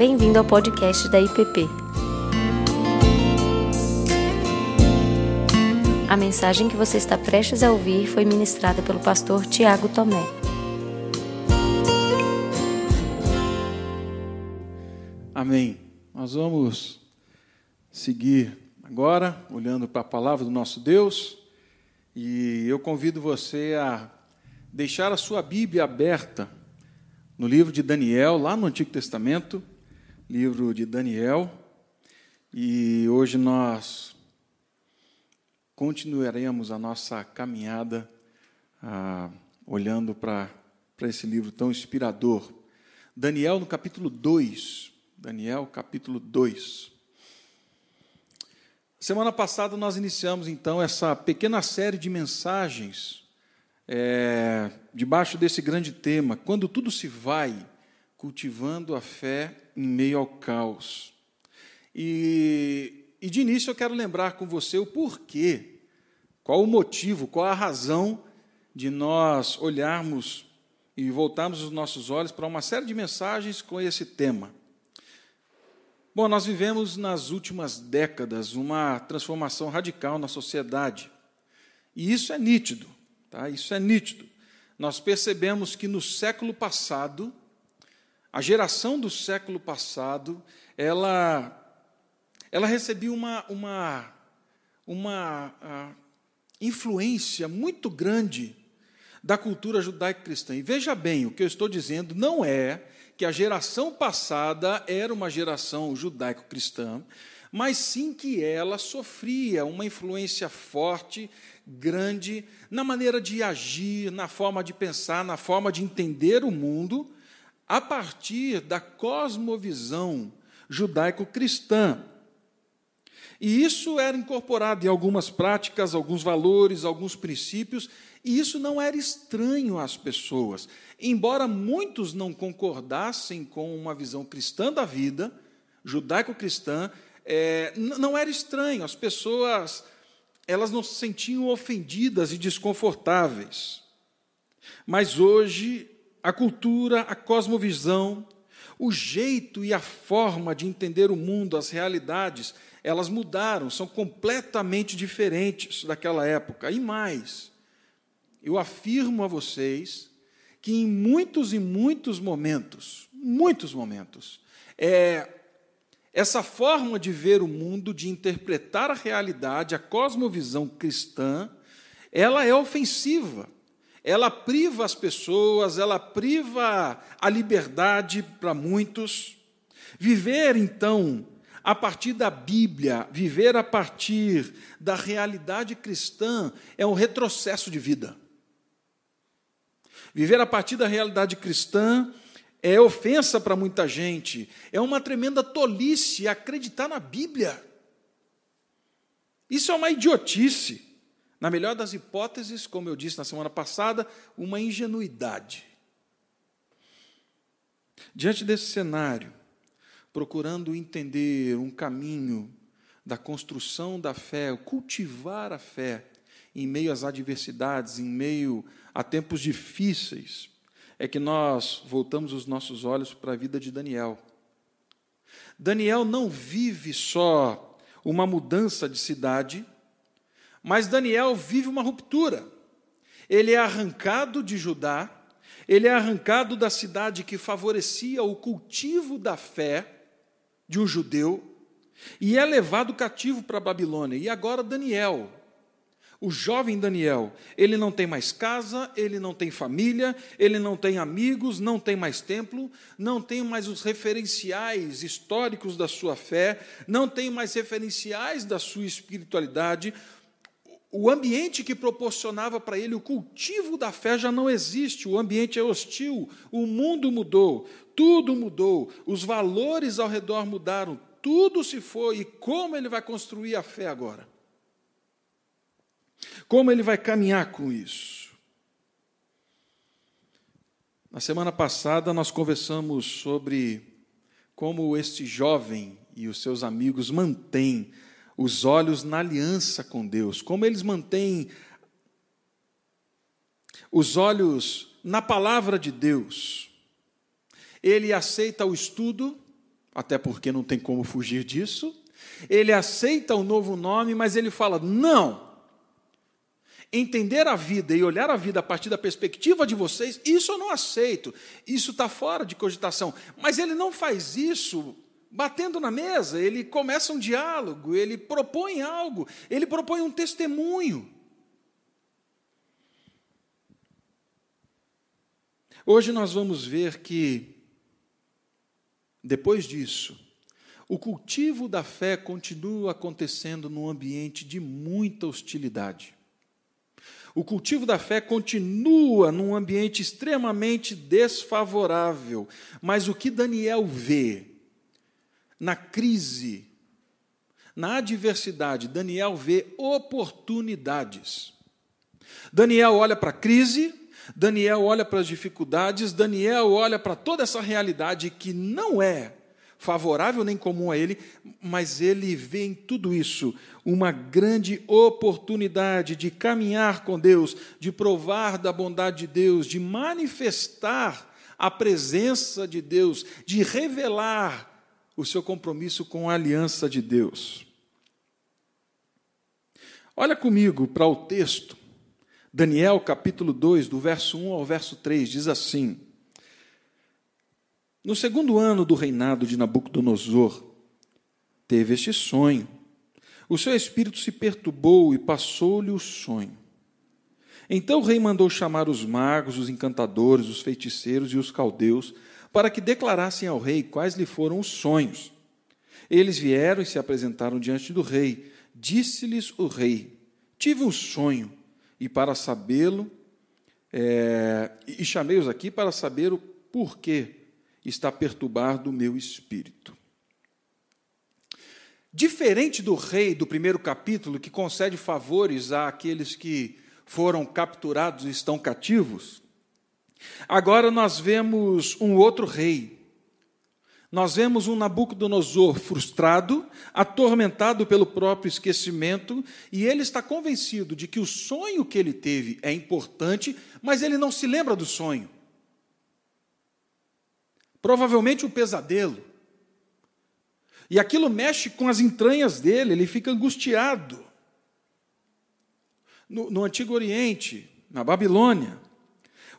Bem-vindo ao podcast da IPP. A mensagem que você está prestes a ouvir foi ministrada pelo pastor Tiago Tomé. Amém. Nós vamos seguir agora, olhando para a palavra do nosso Deus, e eu convido você a deixar a sua Bíblia aberta no livro de Daniel, lá no Antigo Testamento, livro de Daniel, e hoje nós continuaremos a nossa caminhada ah, olhando para esse livro tão inspirador. Daniel, no capítulo 2. Daniel, capítulo 2. Semana passada nós iniciamos então essa pequena série de mensagens é, debaixo desse grande tema, quando tudo se vai, cultivando a fé em meio ao caos. E, e de início eu quero lembrar com você o porquê, qual o motivo, qual a razão de nós olharmos e voltarmos os nossos olhos para uma série de mensagens com esse tema. Bom, nós vivemos nas últimas décadas uma transformação radical na sociedade. E isso é nítido. Tá? Isso é nítido. Nós percebemos que no século passado, a geração do século passado, ela, ela recebia uma, uma, uma uh, influência muito grande da cultura judaico-cristã. E veja bem, o que eu estou dizendo não é que a geração passada era uma geração judaico-cristã, mas sim que ela sofria uma influência forte grande na maneira de agir, na forma de pensar, na forma de entender o mundo, a partir da cosmovisão judaico-cristã. E isso era incorporado em algumas práticas, alguns valores, alguns princípios, e isso não era estranho às pessoas. Embora muitos não concordassem com uma visão cristã da vida, judaico-cristã, é, não era estranho, as pessoas elas não se sentiam ofendidas e desconfortáveis. Mas hoje, a cultura, a cosmovisão, o jeito e a forma de entender o mundo, as realidades, elas mudaram, são completamente diferentes daquela época. E mais, eu afirmo a vocês que em muitos e muitos momentos, muitos momentos, é, essa forma de ver o mundo, de interpretar a realidade, a cosmovisão cristã, ela é ofensiva. Ela priva as pessoas, ela priva a liberdade para muitos. Viver, então, a partir da Bíblia, viver a partir da realidade cristã, é um retrocesso de vida. Viver a partir da realidade cristã é ofensa para muita gente, é uma tremenda tolice acreditar na Bíblia. Isso é uma idiotice. Na melhor das hipóteses, como eu disse na semana passada, uma ingenuidade. Diante desse cenário, procurando entender um caminho da construção da fé, cultivar a fé em meio às adversidades, em meio a tempos difíceis, é que nós voltamos os nossos olhos para a vida de Daniel. Daniel não vive só uma mudança de cidade, mas Daniel vive uma ruptura. Ele é arrancado de Judá, ele é arrancado da cidade que favorecia o cultivo da fé de um judeu, e é levado cativo para a Babilônia. E agora Daniel, o jovem Daniel, ele não tem mais casa, ele não tem família, ele não tem amigos, não tem mais templo, não tem mais os referenciais históricos da sua fé, não tem mais referenciais da sua espiritualidade. O ambiente que proporcionava para ele o cultivo da fé já não existe, o ambiente é hostil, o mundo mudou, tudo mudou, os valores ao redor mudaram, tudo se foi, e como ele vai construir a fé agora? Como ele vai caminhar com isso? Na semana passada nós conversamos sobre como este jovem e os seus amigos mantêm os olhos na aliança com Deus, como eles mantêm os olhos na palavra de Deus. Ele aceita o estudo, até porque não tem como fugir disso. Ele aceita o novo nome, mas ele fala: não. Entender a vida e olhar a vida a partir da perspectiva de vocês, isso eu não aceito. Isso está fora de cogitação. Mas ele não faz isso batendo na mesa, ele começa um diálogo, ele propõe algo, ele propõe um testemunho. Hoje nós vamos ver que, depois disso, o cultivo da fé continua acontecendo num ambiente de muita hostilidade. O cultivo da fé continua num ambiente extremamente desfavorável. Mas o que Daniel vê na crise, na adversidade, Daniel vê oportunidades. Daniel olha para a crise, Daniel olha para as dificuldades, Daniel olha para toda essa realidade que não é favorável nem comum a ele, mas ele vê em tudo isso uma grande oportunidade de caminhar com Deus, de provar da bondade de Deus, de manifestar a presença de Deus, de revelar o seu compromisso com a aliança de Deus. Olha comigo para o texto, Daniel capítulo 2, do verso 1 ao verso 3, diz assim: no segundo ano do reinado de Nabucodonosor, teve este sonho. O seu espírito se perturbou e passou-lhe o sonho. Então o rei mandou chamar os magos, os encantadores, os feiticeiros e os caldeus, para que declarassem ao rei quais lhe foram os sonhos. Eles vieram e se apresentaram diante do rei. Disse-lhes o rei: Tive um sonho, e para sabê-lo, é, e chamei-os aqui para saber o porquê está perturbado o meu espírito. Diferente do rei do primeiro capítulo, que concede favores àqueles que foram capturados e estão cativos, agora nós vemos um outro rei. Nós vemos um Nabucodonosor frustrado, atormentado pelo próprio esquecimento, e ele está convencido de que o sonho que ele teve é importante, mas ele não se lembra do sonho. Provavelmente um pesadelo. E aquilo mexe com as entranhas dele, ele fica angustiado. No, no Antigo Oriente, na Babilônia,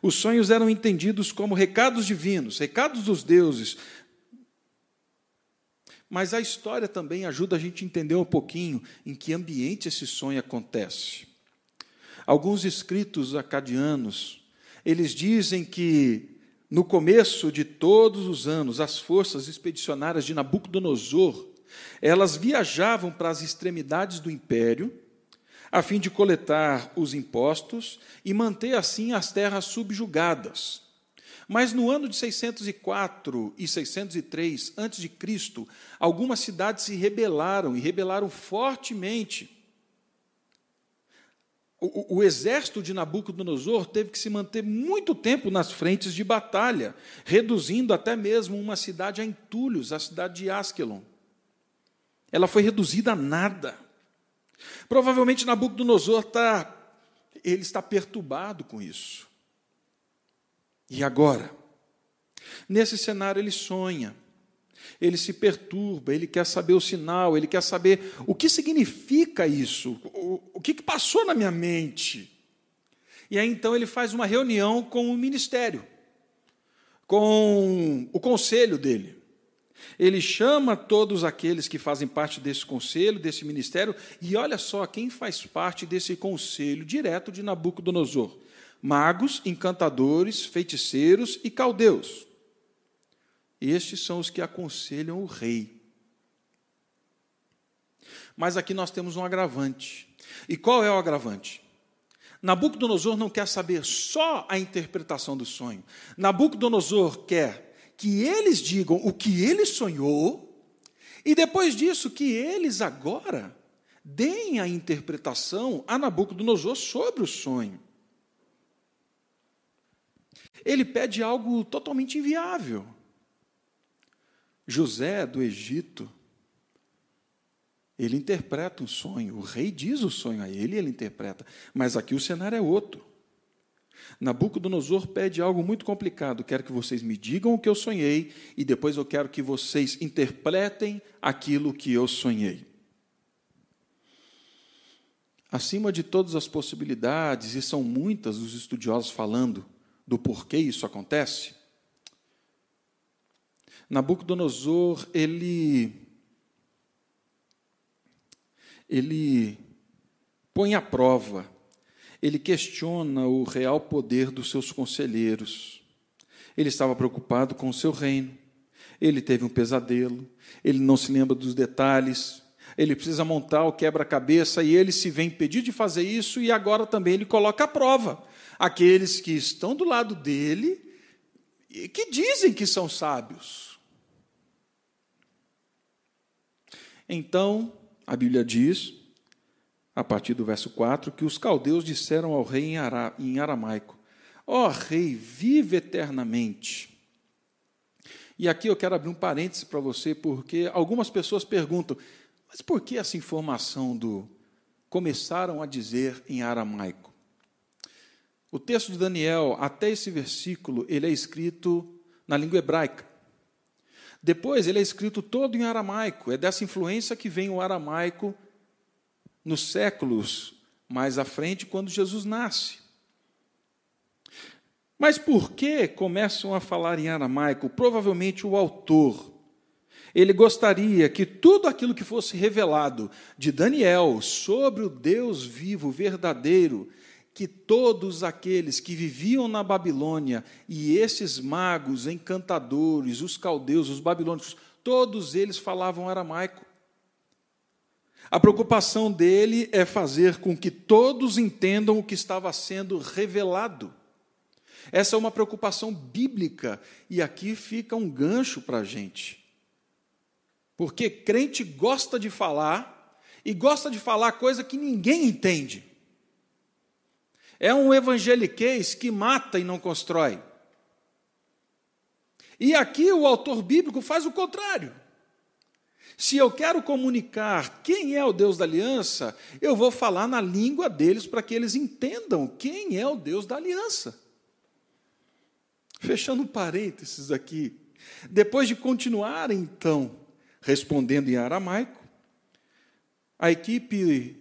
os sonhos eram entendidos como recados divinos, recados dos deuses. Mas a história também ajuda a gente a entender um pouquinho em que ambiente esse sonho acontece. Alguns escritos acadianos, eles dizem que no começo de todos os anos, as forças expedicionárias de Nabucodonosor, elas viajavam para as extremidades do império, a fim de coletar os impostos e manter assim as terras subjugadas. Mas no ano de 604 e 603 a.C., algumas cidades se rebelaram e rebelaram fortemente o, o, exército de Nabucodonosor teve que se manter muito tempo nas frentes de batalha, reduzindo até mesmo uma cidade a entulhos, a cidade de Askelon. Ela foi reduzida a nada. Provavelmente Nabucodonosor está, ele está perturbado com isso. E agora? Nesse cenário ele sonha ele se perturba, ele quer saber o sinal, ele quer saber o que significa isso, o, o que, que passou na minha mente. E aí então ele faz uma reunião com o ministério, com o conselho dele. Ele chama todos aqueles que fazem parte desse conselho, desse ministério, e olha só quem faz parte desse conselho direto de Nabucodonosor: magos, encantadores, feiticeiros e caldeus. Estes são os que aconselham o rei. Mas aqui nós temos um agravante. E qual é o agravante? Nabucodonosor não quer saber só a interpretação do sonho. Nabucodonosor quer que eles digam o que ele sonhou, e depois disso, que eles agora deem a interpretação a Nabucodonosor sobre o sonho. Ele pede algo totalmente inviável. José do Egito, ele interpreta um sonho, o rei diz o sonho a ele e ele interpreta, mas aqui o cenário é outro. Nabucodonosor pede algo muito complicado. Quero que vocês me digam o que eu sonhei e depois eu quero que vocês interpretem aquilo que eu sonhei. Acima de todas as possibilidades, e são muitas os estudiosos falando do porquê isso acontece, Nabucodonosor, ele ele põe à prova, ele questiona o real poder dos seus conselheiros. Ele estava preocupado com o seu reino. Ele teve um pesadelo, ele não se lembra dos detalhes, ele precisa montar o quebra-cabeça e ele se vê impedido de fazer isso e agora também ele coloca à prova aqueles que estão do lado dele e que dizem que são sábios. Então, a Bíblia diz, a partir do verso 4, que os caldeus disseram ao rei em aramaico: Ó oh, rei, vive eternamente. E aqui eu quero abrir um parêntese para você, porque algumas pessoas perguntam: mas por que essa informação do começaram a dizer em aramaico? O texto de Daniel, até esse versículo, ele é escrito na língua hebraica. Depois ele é escrito todo em aramaico. É dessa influência que vem o aramaico nos séculos mais à frente, quando Jesus nasce. Mas por que começam a falar em aramaico? Provavelmente o autor ele gostaria que tudo aquilo que fosse revelado de Daniel sobre o Deus vivo, verdadeiro, que todos aqueles que viviam na Babilônia, e esses magos, encantadores, os caldeus, os babilônicos, todos eles falavam aramaico. A preocupação dele é fazer com que todos entendam o que estava sendo revelado. Essa é uma preocupação bíblica, e aqui fica um gancho para a gente. Porque crente gosta de falar e gosta de falar coisa que ninguém entende. É um evangeliquez que mata e não constrói. E aqui o autor bíblico faz o contrário. Se eu quero comunicar quem é o Deus da aliança, eu vou falar na língua deles para que eles entendam quem é o Deus da aliança. Fechando parênteses aqui. Depois de continuar, então, respondendo em aramaico. A equipe,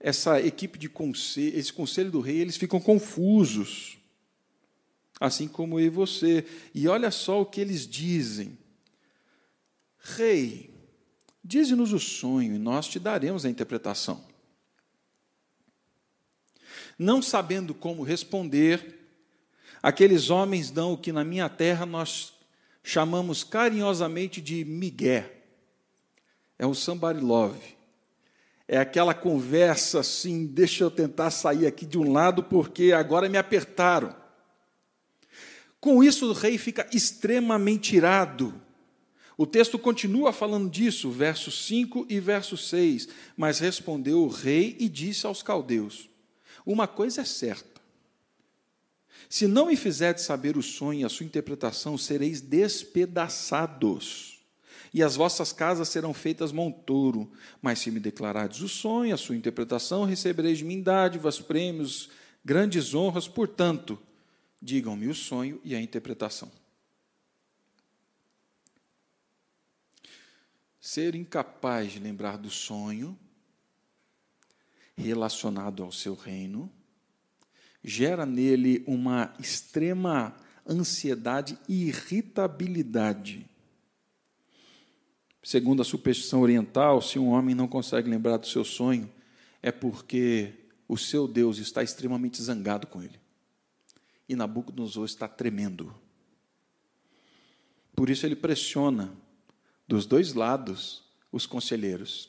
essa equipe de conselho, esse conselho do rei, eles ficam confusos, assim como eu e você. E olha só o que eles dizem: Rei, dize-nos o sonho e nós te daremos a interpretação. Não sabendo como responder, aqueles homens dão o que na minha terra nós chamamos carinhosamente de migué é um somebody love. É aquela conversa assim, deixa eu tentar sair aqui de um lado porque agora me apertaram. Com isso, o rei fica extremamente irado. O texto continua falando disso, verso 5 e verso 6. Mas respondeu o rei e disse aos caldeus: Uma coisa é certa. Se não me fizerdes saber o sonho e a sua interpretação, sereis despedaçados e as vossas casas serão feitas montouro. Mas se me declarardes o sonho, a sua interpretação, recebereis de mim dádivas, prêmios, grandes honras. Portanto, digam-me o sonho e a interpretação. Ser incapaz de lembrar do sonho relacionado ao seu reino gera nele uma extrema ansiedade e irritabilidade Segundo a superstição oriental, se um homem não consegue lembrar do seu sonho, é porque o seu Deus está extremamente zangado com ele. E Nabucodonosor está tremendo. Por isso ele pressiona dos dois lados os conselheiros.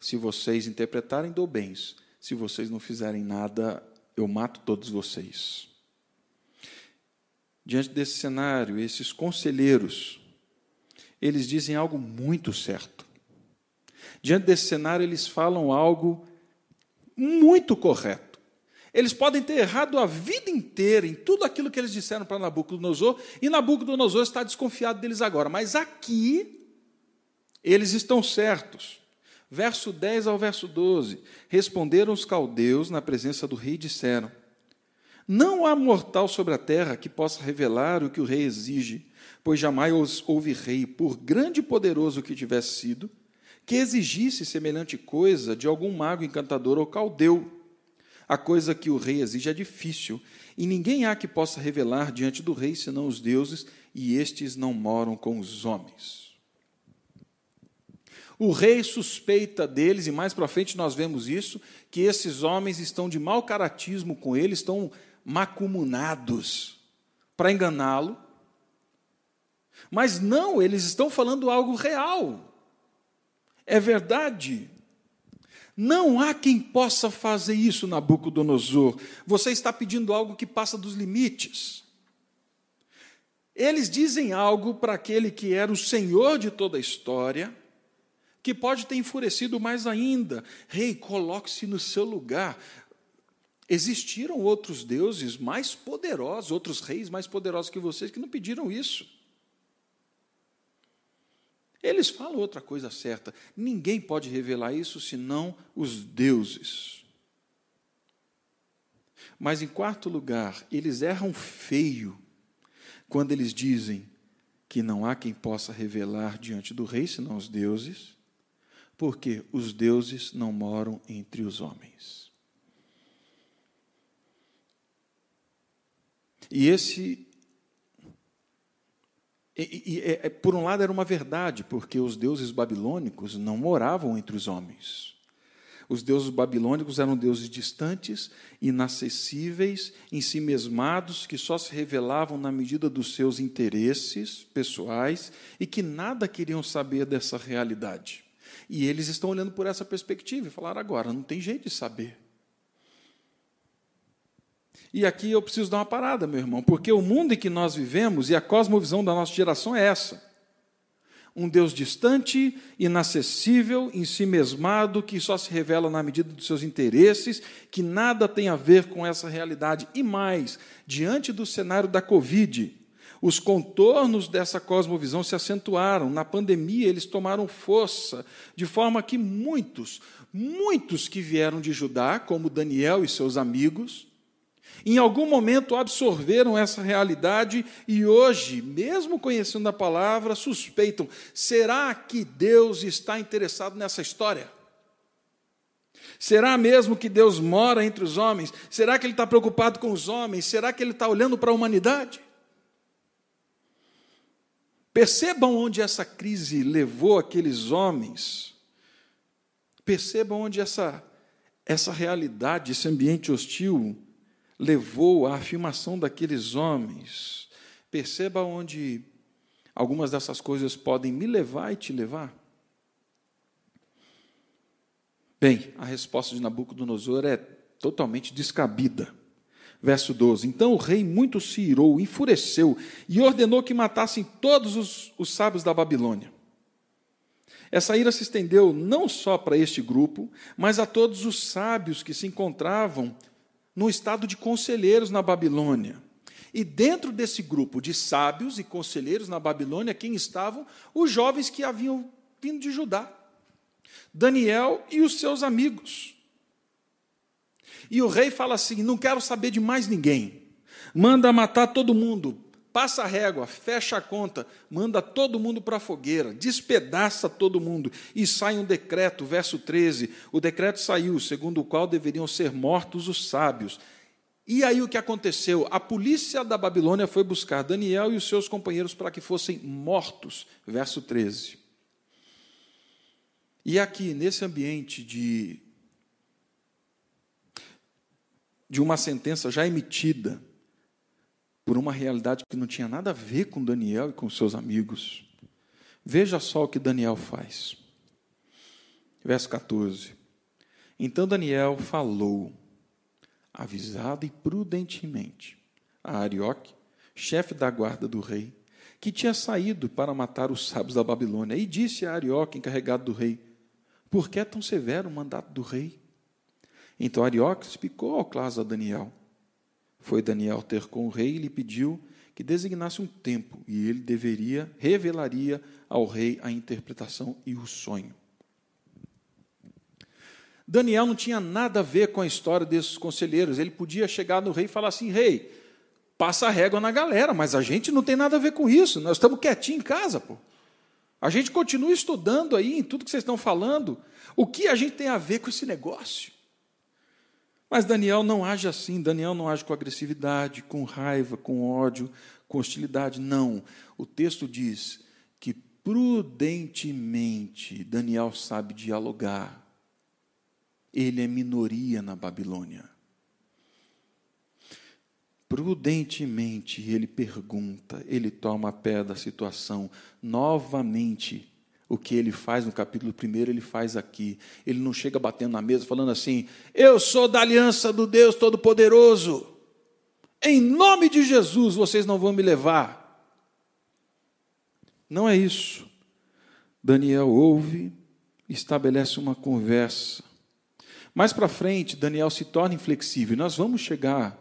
Se vocês interpretarem, dou bens. Se vocês não fizerem nada, eu mato todos vocês. Diante desse cenário, esses conselheiros eles dizem algo muito certo. Diante desse cenário, eles falam algo muito correto. Eles podem ter errado a vida inteira em tudo aquilo que eles disseram para Nabucodonosor, e Nabucodonosor está desconfiado deles agora. Mas aqui, eles estão certos. Verso 10 ao verso 12: Responderam os caldeus na presença do rei e disseram: Não há mortal sobre a terra que possa revelar o que o rei exige, pois jamais houve rei, por grande e poderoso que tivesse sido, que exigisse semelhante coisa de algum mago encantador ou caldeu. A coisa que o rei exige é difícil, e ninguém há que possa revelar diante do rei senão os deuses, e estes não moram com os homens. O rei suspeita deles, e mais para frente nós vemos isso, que esses homens estão de mau caratismo com ele, estão macumunados para enganá-lo. Mas não, eles estão falando algo real. É verdade. Não há quem possa fazer isso, Nabucodonosor. Você está pedindo algo que passa dos limites. Eles dizem algo para aquele que era o senhor de toda a história, que pode ter enfurecido mais ainda. Rei, coloque-se no seu lugar. Existiram outros deuses mais poderosos, outros reis mais poderosos que vocês, que não pediram isso. Eles falam outra coisa certa. Ninguém pode revelar isso senão os deuses. Mas, em quarto lugar, eles erram feio quando eles dizem que não há quem possa revelar diante do rei senão os deuses, porque os deuses não moram entre os homens. E esse e, e, é, por um lado era uma verdade, porque os deuses babilônicos não moravam entre os homens. Os deuses babilônicos eram deuses distantes, inacessíveis, ensimesmados, que só se revelavam na medida dos seus interesses pessoais e que nada queriam saber dessa realidade. E eles estão olhando por essa perspectiva e falaram: agora, não tem jeito de saber. E aqui eu preciso dar uma parada, meu irmão, porque o mundo em que nós vivemos e a cosmovisão da nossa geração é essa. Um Deus distante, inacessível, em si mesmado, que só se revela na medida dos seus interesses, que nada tem a ver com essa realidade. E mais, diante do cenário da Covid, os contornos dessa cosmovisão se acentuaram. Na pandemia, eles tomaram força, de forma que muitos, muitos que vieram de Judá, como Daniel e seus amigos, em algum momento absorveram essa realidade e hoje, mesmo conhecendo a palavra, suspeitam: será que Deus está interessado nessa história? Será mesmo que Deus mora entre os homens? Será que Ele está preocupado com os homens? Será que Ele está olhando para a humanidade? Percebam onde essa crise levou aqueles homens. Percebam onde essa, essa realidade, esse ambiente hostil levou à afirmação daqueles homens. Perceba onde algumas dessas coisas podem me levar e te levar. Bem, a resposta de Nabucodonosor é totalmente descabida. Verso 12: Então o rei muito se irou, enfureceu e ordenou que matassem todos os, os sábios da Babilônia. Essa ira se estendeu não só para este grupo, mas a todos os sábios que se encontravam no estado de conselheiros na Babilônia. E dentro desse grupo de sábios e conselheiros na Babilônia, quem estavam? Os jovens que haviam vindo de Judá. Daniel e os seus amigos. E o rei fala assim: não quero saber de mais ninguém. Manda matar todo mundo, passa a régua, fecha a conta, manda todo mundo para a fogueira, despedaça todo mundo e sai um decreto, verso 13. O decreto saiu, segundo o qual deveriam ser mortos os sábios. E aí o que aconteceu? A polícia da Babilônia foi buscar Daniel e os seus companheiros para que fossem mortos, verso 13. E aqui, nesse ambiente de, de uma sentença já emitida, por uma realidade que não tinha nada a ver com Daniel e com seus amigos. Veja só o que Daniel faz. Verso 14. Então Daniel falou, avisado e prudentemente, a Arioque, chefe da guarda do rei, que tinha saído para matar os sábios da Babilônia, e disse a Arioque, encarregado do rei: Por que é tão severo o mandato do rei? Então Arioque explicou ao claro a Daniel foi Daniel ter com o rei e lhe pediu que designasse um tempo, e ele deveria, revelaria ao rei a interpretação e o sonho. Daniel não tinha nada a ver com a história desses conselheiros. Ele podia chegar no rei e falar assim: rei, passa a régua na galera, mas a gente não tem nada a ver com isso. Nós estamos quietinhos em casa, pô. A gente continua estudando aí em tudo que vocês estão falando. O que a gente tem a ver com esse negócio? Mas Daniel não age assim. Daniel não age com agressividade, com raiva, com ódio, com hostilidade. Não. O texto diz que prudentemente Daniel sabe dialogar. Ele é minoria na Babilônia. Prudentemente ele pergunta, ele toma a pé da situação. Novamente, o que ele faz no capítulo 1, ele faz aqui. Ele não chega batendo na mesa falando assim: Eu sou da aliança do Deus Todo-Poderoso. Em nome de Jesus vocês não vão me levar. Não é isso. Daniel ouve, estabelece uma conversa. Mais para frente, Daniel se torna inflexível. Nós vamos chegar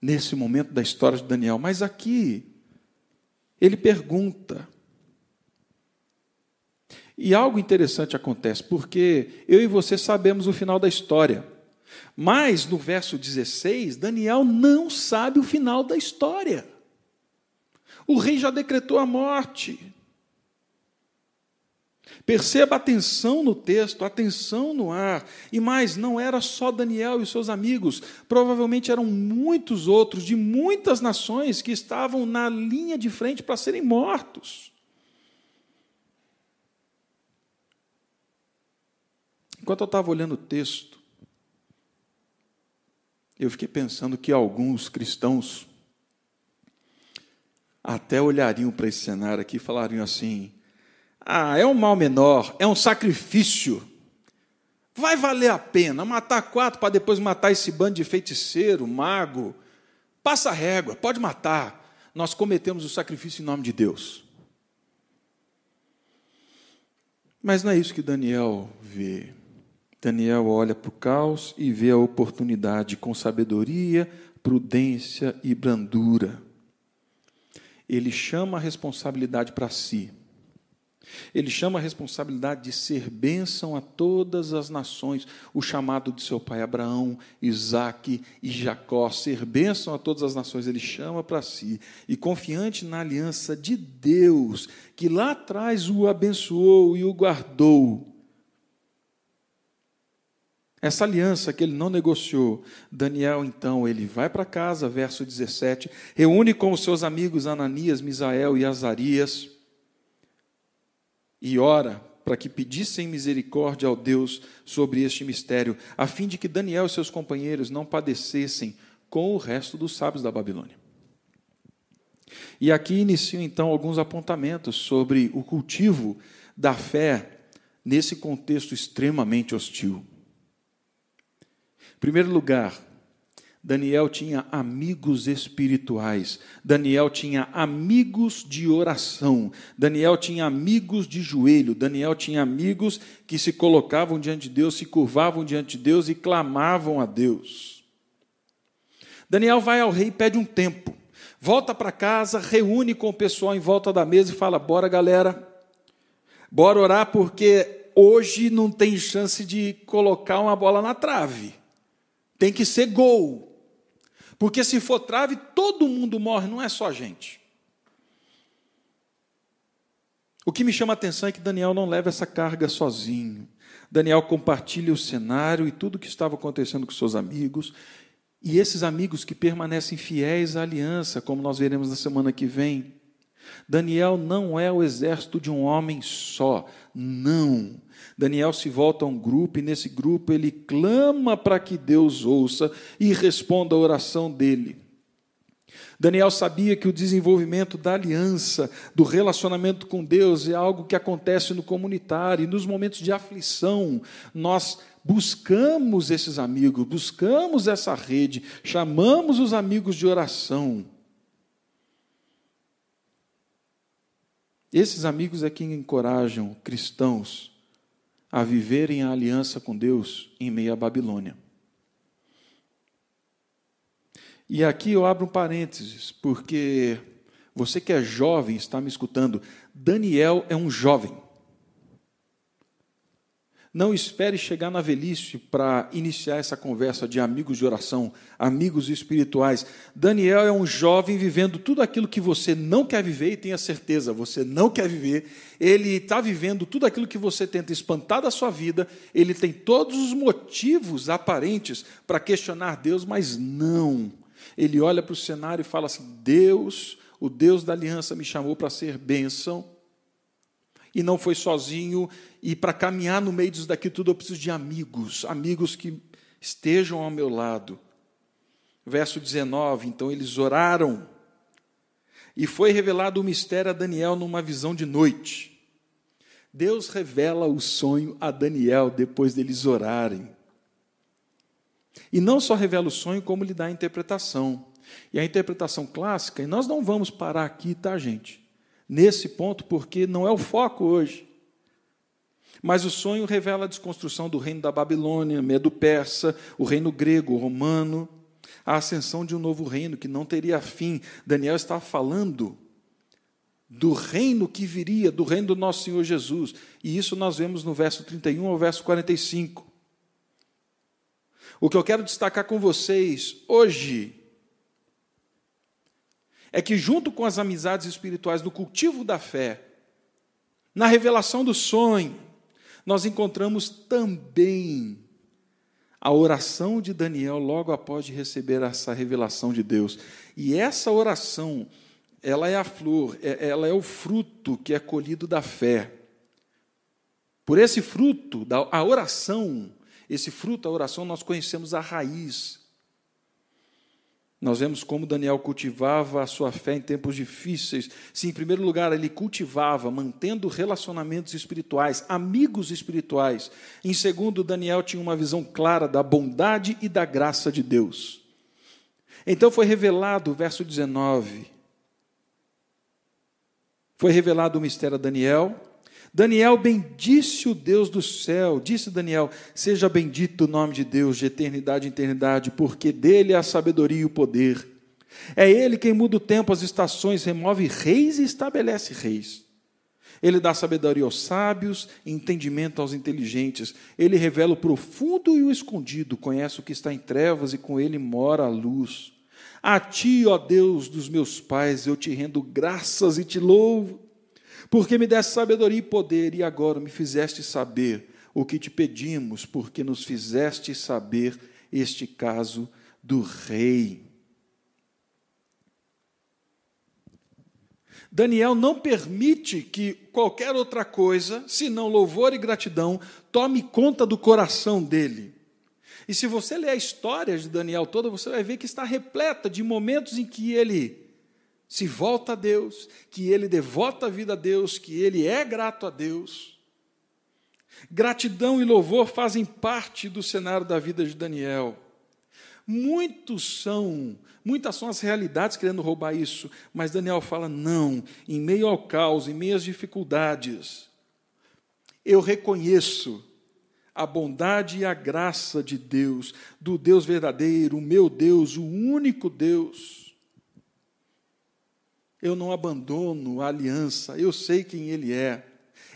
nesse momento da história de Daniel, mas aqui ele pergunta. E algo interessante acontece, porque eu e você sabemos o final da história. Mas no verso 16, Daniel não sabe o final da história. O rei já decretou a morte. Perceba a atenção no texto, a atenção no ar. E mais, não era só Daniel e seus amigos, provavelmente eram muitos outros, de muitas nações, que estavam na linha de frente para serem mortos. Enquanto eu estava olhando o texto, eu fiquei pensando que alguns cristãos até olhariam para esse cenário aqui e falariam assim: ah, é um mal menor, é um sacrifício. Vai valer a pena matar quatro para depois matar esse bando de feiticeiro, mago. Passa a régua, pode matar. Nós cometemos o sacrifício em nome de Deus. Mas não é isso que Daniel vê. Daniel olha para o caos e vê a oportunidade com sabedoria, prudência e brandura. Ele chama a responsabilidade para si. Ele chama a responsabilidade de ser bênção a todas as nações, o chamado de seu pai Abraão, Isaque e Jacó, ser bênção a todas as nações, ele chama para si, e confiante na aliança de Deus, que lá atrás o abençoou e o guardou. Essa aliança que ele não negociou, Daniel então, ele vai para casa, verso 17, reúne com os seus amigos Ananias, Misael e Azarias, e ora para que pedissem misericórdia ao Deus sobre este mistério, a fim de que Daniel e seus companheiros não padecessem com o resto dos sábios da Babilônia. E aqui iniciam então alguns apontamentos sobre o cultivo da fé nesse contexto extremamente hostil. Primeiro lugar, Daniel tinha amigos espirituais, Daniel tinha amigos de oração, Daniel tinha amigos de joelho, Daniel tinha amigos que se colocavam diante de Deus, se curvavam diante de Deus e clamavam a Deus. Daniel vai ao rei e pede um tempo, volta para casa, reúne com o pessoal em volta da mesa e fala: Bora, galera, bora orar porque hoje não tem chance de colocar uma bola na trave. Tem que ser gol. Porque se for trave, todo mundo morre, não é só a gente. O que me chama a atenção é que Daniel não leva essa carga sozinho. Daniel compartilha o cenário e tudo o que estava acontecendo com seus amigos. E esses amigos que permanecem fiéis à aliança, como nós veremos na semana que vem. Daniel não é o exército de um homem só, não. Daniel se volta a um grupo e nesse grupo ele clama para que Deus ouça e responda a oração dele. Daniel sabia que o desenvolvimento da aliança, do relacionamento com Deus, é algo que acontece no comunitário, e nos momentos de aflição, nós buscamos esses amigos, buscamos essa rede, chamamos os amigos de oração. Esses amigos é quem encorajam cristãos a viverem a aliança com Deus em meio à Babilônia. E aqui eu abro um parênteses, porque você que é jovem está me escutando. Daniel é um jovem. Não espere chegar na velhice para iniciar essa conversa de amigos de oração, amigos espirituais. Daniel é um jovem vivendo tudo aquilo que você não quer viver e tenha certeza, você não quer viver. Ele está vivendo tudo aquilo que você tenta espantar da sua vida. Ele tem todos os motivos aparentes para questionar Deus, mas não. Ele olha para o cenário e fala assim: Deus, o Deus da aliança, me chamou para ser bênção e não foi sozinho. E para caminhar no meio disso daqui tudo, eu preciso de amigos, amigos que estejam ao meu lado. Verso 19: então eles oraram, e foi revelado o mistério a Daniel numa visão de noite. Deus revela o sonho a Daniel depois deles orarem. E não só revela o sonho, como lhe dá a interpretação. E a interpretação clássica, e nós não vamos parar aqui, tá, gente? nesse ponto, porque não é o foco hoje. Mas o sonho revela a desconstrução do reino da Babilônia, Medo-Persa, o reino grego, romano, a ascensão de um novo reino que não teria fim. Daniel está falando do reino que viria, do reino do nosso Senhor Jesus. E isso nós vemos no verso 31 ao verso 45. O que eu quero destacar com vocês hoje é que, junto com as amizades espirituais, no cultivo da fé, na revelação do sonho, nós encontramos também a oração de Daniel logo após receber essa revelação de Deus. E essa oração, ela é a flor, é, ela é o fruto que é colhido da fé. Por esse fruto, a oração, esse fruto, a oração, nós conhecemos a raiz nós vemos como Daniel cultivava a sua fé em tempos difíceis. Se, em primeiro lugar, ele cultivava, mantendo relacionamentos espirituais, amigos espirituais. Em segundo, Daniel tinha uma visão clara da bondade e da graça de Deus. Então foi revelado, verso 19. Foi revelado o mistério a Daniel, Daniel bendisse o Deus do céu, disse Daniel: Seja bendito o nome de Deus de eternidade em eternidade, porque dele é a sabedoria e o poder. É ele quem muda o tempo, as estações, remove reis e estabelece reis. Ele dá sabedoria aos sábios, entendimento aos inteligentes. Ele revela o profundo e o escondido, conhece o que está em trevas e com ele mora a luz. A ti, ó Deus dos meus pais, eu te rendo graças e te louvo porque me deste sabedoria e poder, e agora me fizeste saber o que te pedimos, porque nos fizeste saber este caso do rei. Daniel não permite que qualquer outra coisa, senão louvor e gratidão, tome conta do coração dele. E se você ler a história de Daniel toda, você vai ver que está repleta de momentos em que ele se volta a Deus, que ele devota a vida a Deus, que ele é grato a Deus. Gratidão e louvor fazem parte do cenário da vida de Daniel. Muitos são, muitas são as realidades querendo roubar isso, mas Daniel fala: não, em meio ao caos, em meio às dificuldades, eu reconheço a bondade e a graça de Deus, do Deus verdadeiro, o meu Deus, o único Deus eu não abandono a aliança, eu sei quem Ele é,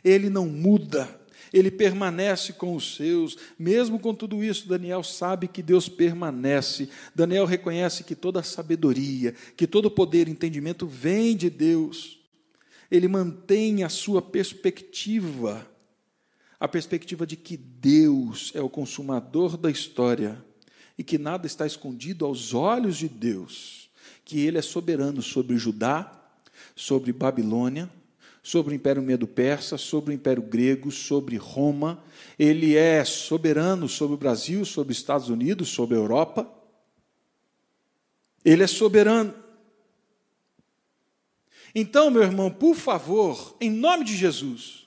Ele não muda, Ele permanece com os seus, mesmo com tudo isso, Daniel sabe que Deus permanece, Daniel reconhece que toda sabedoria, que todo poder e entendimento vem de Deus, ele mantém a sua perspectiva, a perspectiva de que Deus é o consumador da história e que nada está escondido aos olhos de Deus, que Ele é soberano sobre Judá, sobre Babilônia, sobre o Império Medo-Persa, sobre o Império Grego, sobre Roma. Ele é soberano sobre o Brasil, sobre os Estados Unidos, sobre a Europa. Ele é soberano. Então, meu irmão, por favor, em nome de Jesus,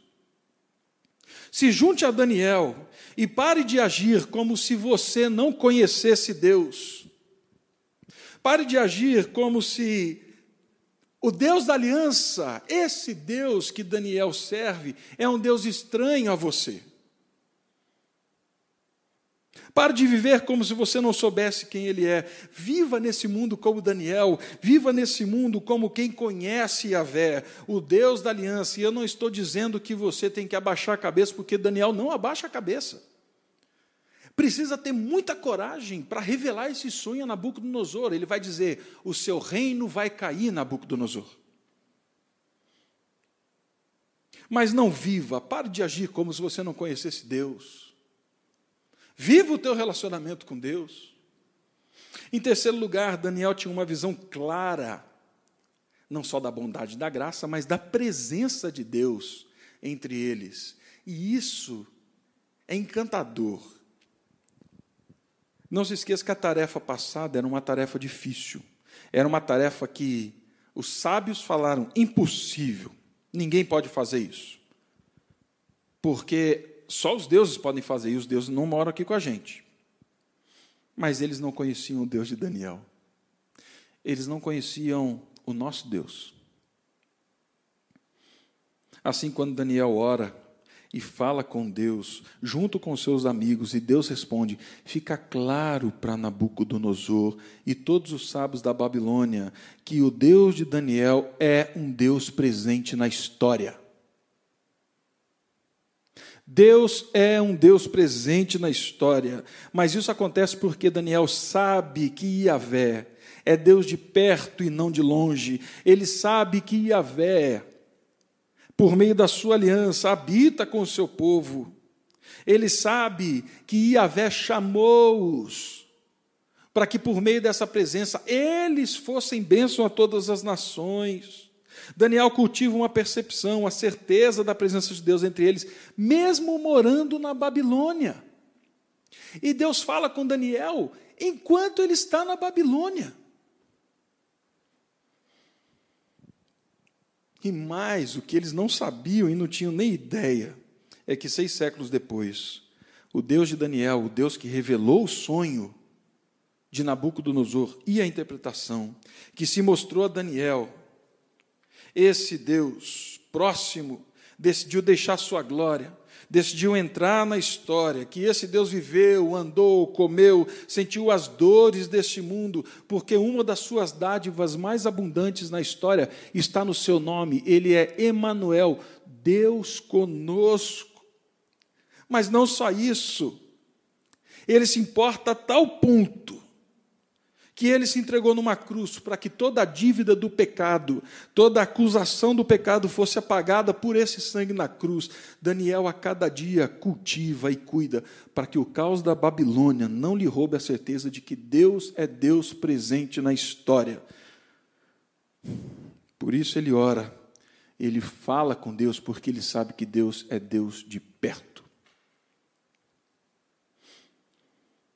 se junte a Daniel e pare de agir como se você não conhecesse Deus. Pare de agir como se o Deus da aliança, esse Deus que Daniel serve, é um Deus estranho a você. Pare de viver como se você não soubesse quem Ele é. Viva nesse mundo como Daniel. Viva nesse mundo como quem conhece Yahvé, o Deus da aliança. E eu não estou dizendo que você tem que abaixar a cabeça, porque Daniel não abaixa a cabeça. Precisa ter muita coragem para revelar esse sonho a Nabucodonosor. Ele vai dizer: o seu reino vai cair, Nabucodonosor. Mas não viva, pare de agir como se você não conhecesse Deus. Viva o teu relacionamento com Deus. Em terceiro lugar, Daniel tinha uma visão clara, não só da bondade e da graça, mas da presença de Deus entre eles. E isso é encantador. Não se esqueça que a tarefa passada era uma tarefa difícil. Era uma tarefa que os sábios falaram impossível. Ninguém pode fazer isso. Porque só os deuses podem fazer, e os deuses não moram aqui com a gente. Mas eles não conheciam o Deus de Daniel. Eles não conheciam o nosso Deus. Assim, quando Daniel ora e fala com Deus, junto com seus amigos, e Deus responde: fica claro para Nabucodonosor e todos os sábios da Babilônia que o Deus de Daniel é um Deus presente na história. Deus é um Deus presente na história, mas isso acontece porque Daniel sabe que Yahvé é Deus de perto e não de longe. Ele sabe que Yahvé por meio da sua aliança, habita com o seu povo. Ele sabe que Iavé chamou-os para que, por meio dessa presença, eles fossem bênção a todas as nações. Daniel cultiva uma percepção, a certeza da presença de Deus entre eles, mesmo morando na Babilônia. E Deus fala com Daniel enquanto ele está na Babilônia. E mais, o que eles não sabiam e não tinham nem ideia é que seis séculos depois, o Deus de Daniel, o Deus que revelou o sonho de Nabucodonosor e a interpretação, que se mostrou a Daniel, esse Deus próximo decidiu deixar sua glória decidiu entrar na história, que esse Deus viveu, andou, comeu, sentiu as dores deste mundo, porque uma das suas dádivas mais abundantes na história está no seu nome, ele é Emanuel, Deus conosco. Mas não só isso, ele se importa a tal ponto que ele se entregou numa cruz para que toda a dívida do pecado, toda a acusação do pecado fosse apagada por esse sangue na cruz. Daniel, a cada dia, cultiva e cuida para que o caos da Babilônia não lhe roube a certeza de que Deus é Deus presente na história. Por isso ele ora, ele fala com Deus, porque ele sabe que Deus é Deus de perto.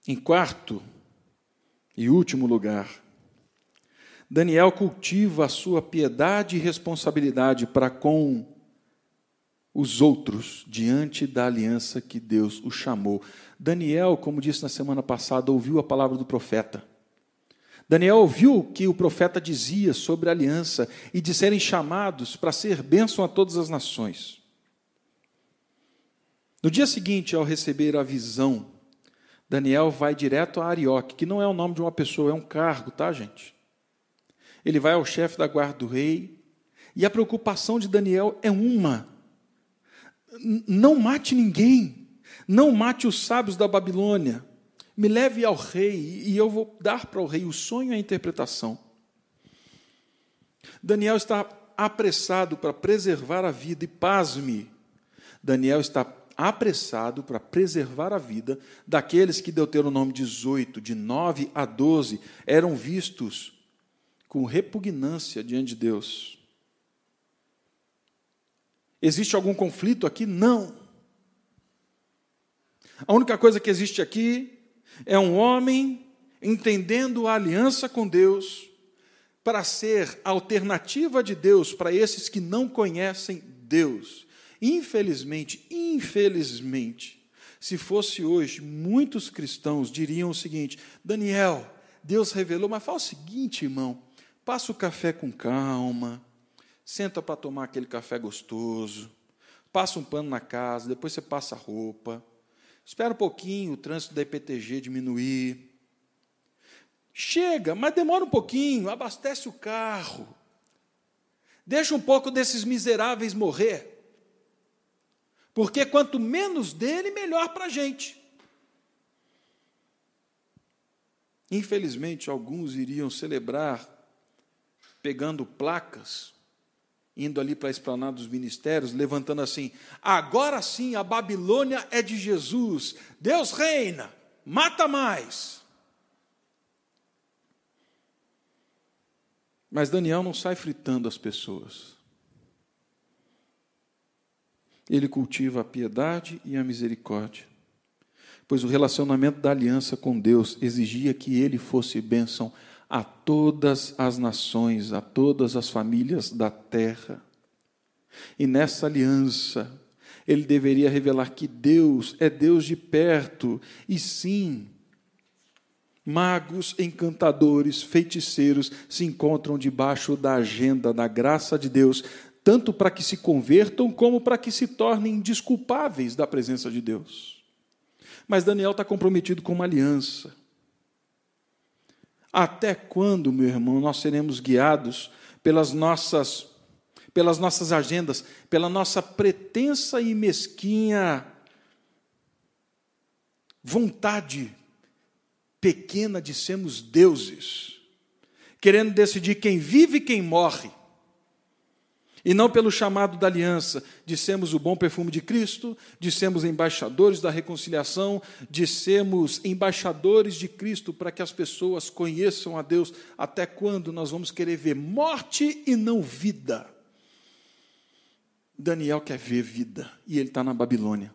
Em quarto, e último lugar, Daniel cultiva a sua piedade e responsabilidade para com os outros diante da aliança que Deus o chamou. Daniel, como disse na semana passada, ouviu a palavra do profeta. Daniel ouviu o que o profeta dizia sobre a aliança e de serem chamados para ser bênção a todas as nações. No dia seguinte, ao receber a visão Daniel vai direto a Arioque, que não é o nome de uma pessoa, é um cargo, tá, gente? Ele vai ao chefe da guarda do rei, e a preocupação de Daniel é uma: não mate ninguém, não mate os sábios da Babilônia, me leve ao rei e eu vou dar para o rei o sonho e a interpretação. Daniel está apressado para preservar a vida, e pasme, Daniel está apressado para preservar a vida daqueles que Deuteronômio 18, de 9 a 12, eram vistos com repugnância diante de Deus. Existe algum conflito aqui? Não. A única coisa que existe aqui é um homem entendendo a aliança com Deus para ser a alternativa de Deus para esses que não conhecem Deus. Infelizmente, infelizmente, se fosse hoje, muitos cristãos diriam o seguinte: Daniel, Deus revelou, mas fala o seguinte, irmão, passa o café com calma, senta para tomar aquele café gostoso, passa um pano na casa, depois você passa a roupa, Espera um pouquinho o trânsito da IPTG diminuir. Chega, mas demora um pouquinho, abastece o carro. Deixa um pouco desses miseráveis morrer. Porque quanto menos dele, melhor para a gente. Infelizmente, alguns iriam celebrar pegando placas, indo ali para a esplanada dos ministérios, levantando assim: agora sim a Babilônia é de Jesus, Deus reina, mata mais. Mas Daniel não sai fritando as pessoas. Ele cultiva a piedade e a misericórdia pois o relacionamento da aliança com Deus exigia que ele fosse bênção a todas as nações, a todas as famílias da terra. E nessa aliança, ele deveria revelar que Deus é Deus de perto, e sim, magos, encantadores, feiticeiros se encontram debaixo da agenda da graça de Deus, tanto para que se convertam como para que se tornem desculpáveis da presença de Deus. Mas Daniel está comprometido com uma aliança. Até quando, meu irmão, nós seremos guiados pelas nossas, pelas nossas agendas, pela nossa pretensa e mesquinha vontade pequena de sermos deuses, querendo decidir quem vive e quem morre? E não pelo chamado da aliança, de sermos o bom perfume de Cristo, de sermos embaixadores da reconciliação, de sermos embaixadores de Cristo para que as pessoas conheçam a Deus. Até quando nós vamos querer ver morte e não vida? Daniel quer ver vida e ele está na Babilônia.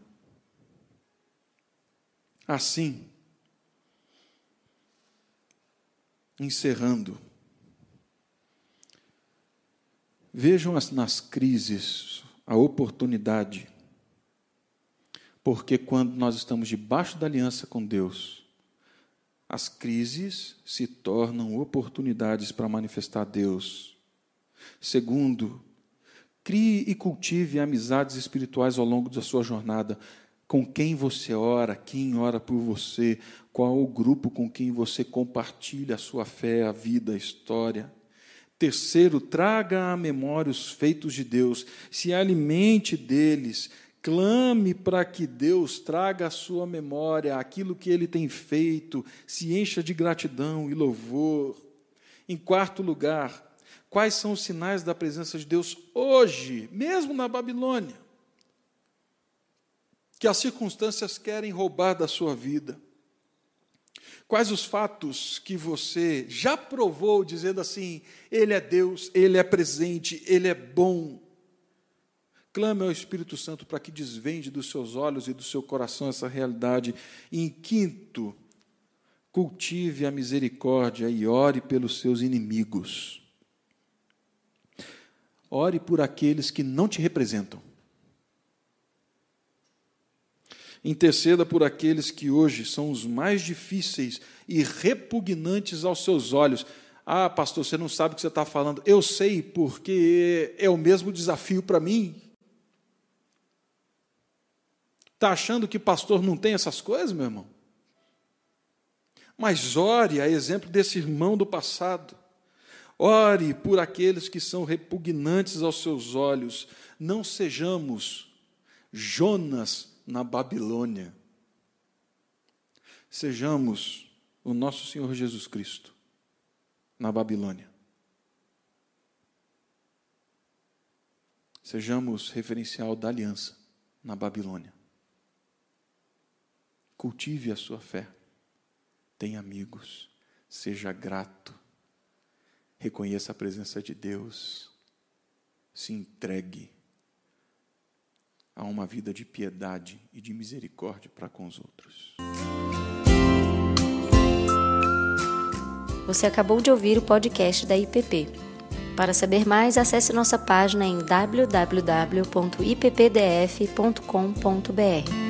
Assim, encerrando, Vejam nas crises a oportunidade, porque quando nós estamos debaixo da aliança com Deus, as crises se tornam oportunidades para manifestar Deus. Segundo, crie e cultive amizades espirituais ao longo da sua jornada. Com quem você ora, quem ora por você, qual o grupo com quem você compartilha a sua fé, a vida, a história. Terceiro, traga à memória os feitos de Deus, se alimente deles, clame para que Deus traga à sua memória aquilo que ele tem feito, se encha de gratidão e louvor. Em quarto lugar, quais são os sinais da presença de Deus hoje, mesmo na Babilônia? Que as circunstâncias querem roubar da sua vida. Quais os fatos que você já provou dizendo assim: Ele é Deus, Ele é presente, Ele é bom? Clame ao Espírito Santo para que desvende dos seus olhos e do seu coração essa realidade. E em quinto, cultive a misericórdia e ore pelos seus inimigos. Ore por aqueles que não te representam. Interceda por aqueles que hoje são os mais difíceis e repugnantes aos seus olhos. Ah, pastor, você não sabe o que você está falando. Eu sei, porque é o mesmo desafio para mim. Está achando que pastor não tem essas coisas, meu irmão? Mas ore a exemplo desse irmão do passado. Ore por aqueles que são repugnantes aos seus olhos. Não sejamos Jonas na Babilônia. Sejamos o nosso Senhor Jesus Cristo na Babilônia. Sejamos referencial da aliança na Babilônia. Cultive a sua fé. Tenha amigos. Seja grato. Reconheça a presença de Deus. Se entregue a uma vida de piedade e de misericórdia para com os outros. Você acabou de ouvir o podcast da IPP. Para saber mais, acesse nossa página em www.ippdf.com.br.